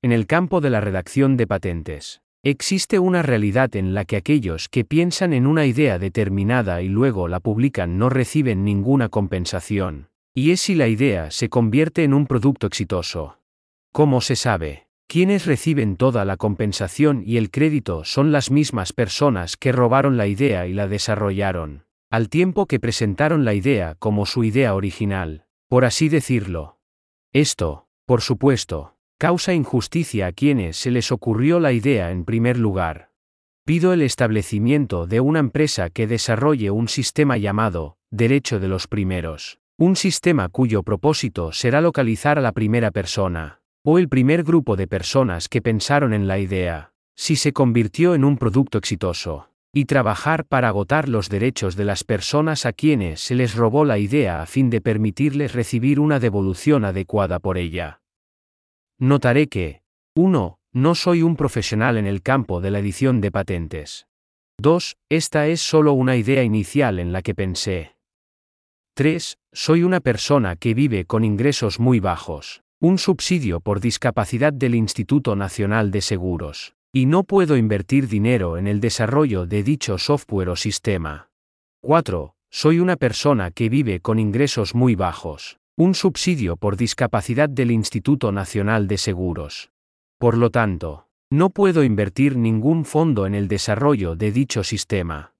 En el campo de la redacción de patentes, existe una realidad en la que aquellos que piensan en una idea determinada y luego la publican no reciben ninguna compensación, y es si la idea se convierte en un producto exitoso. ¿Cómo se sabe? Quienes reciben toda la compensación y el crédito son las mismas personas que robaron la idea y la desarrollaron, al tiempo que presentaron la idea como su idea original, por así decirlo. Esto, por supuesto, causa injusticia a quienes se les ocurrió la idea en primer lugar. Pido el establecimiento de una empresa que desarrolle un sistema llamado derecho de los primeros, un sistema cuyo propósito será localizar a la primera persona, o el primer grupo de personas que pensaron en la idea, si se convirtió en un producto exitoso, y trabajar para agotar los derechos de las personas a quienes se les robó la idea a fin de permitirles recibir una devolución adecuada por ella. Notaré que 1. No soy un profesional en el campo de la edición de patentes. 2. Esta es solo una idea inicial en la que pensé. 3. Soy una persona que vive con ingresos muy bajos, un subsidio por discapacidad del Instituto Nacional de Seguros, y no puedo invertir dinero en el desarrollo de dicho software o sistema. 4. Soy una persona que vive con ingresos muy bajos, un subsidio por discapacidad del Instituto Nacional de Seguros. Por lo tanto, no puedo invertir ningún fondo en el desarrollo de dicho sistema.